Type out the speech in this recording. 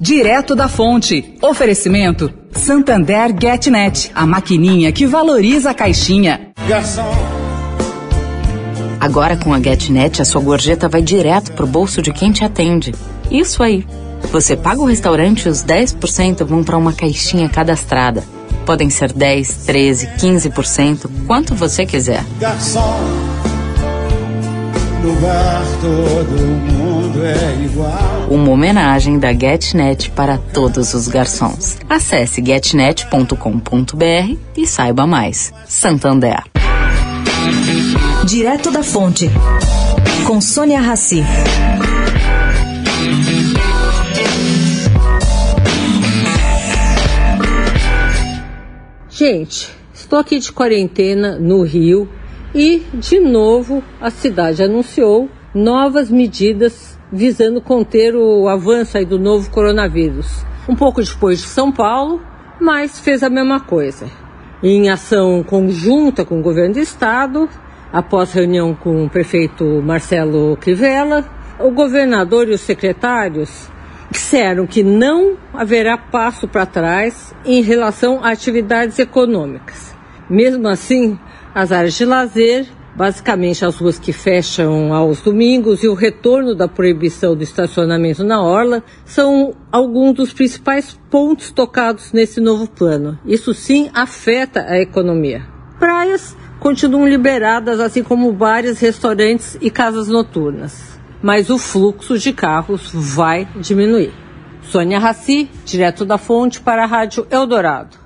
Direto da fonte. Oferecimento Santander GetNet, a maquininha que valoriza a caixinha. Garçom. Agora com a GetNet, a sua gorjeta vai direto pro bolso de quem te atende. Isso aí. Você paga o restaurante e os 10% vão para uma caixinha cadastrada. Podem ser 10, 13, 15%, quanto você quiser. Garçom, no bar todo mundo é igual. Uma homenagem da GetNet para todos os garçons. Acesse getnet.com.br e saiba mais. Santander. Direto da Fonte, com Sônia Rassi. Gente, estou aqui de quarentena no Rio e, de novo, a cidade anunciou novas medidas visando conter o avanço do novo coronavírus. Um pouco depois de São Paulo, mas fez a mesma coisa. Em ação conjunta com o governo do estado, após reunião com o prefeito Marcelo Crivella, o governador e os secretários disseram que não haverá passo para trás em relação a atividades econômicas. Mesmo assim, as áreas de lazer, basicamente as ruas que fecham aos domingos e o retorno da proibição do estacionamento na orla, são alguns dos principais pontos tocados nesse novo plano. Isso sim afeta a economia. Praias continuam liberadas, assim como bares, restaurantes e casas noturnas mas o fluxo de carros vai diminuir. Sônia Raci, direto da fonte para a Rádio Eldorado.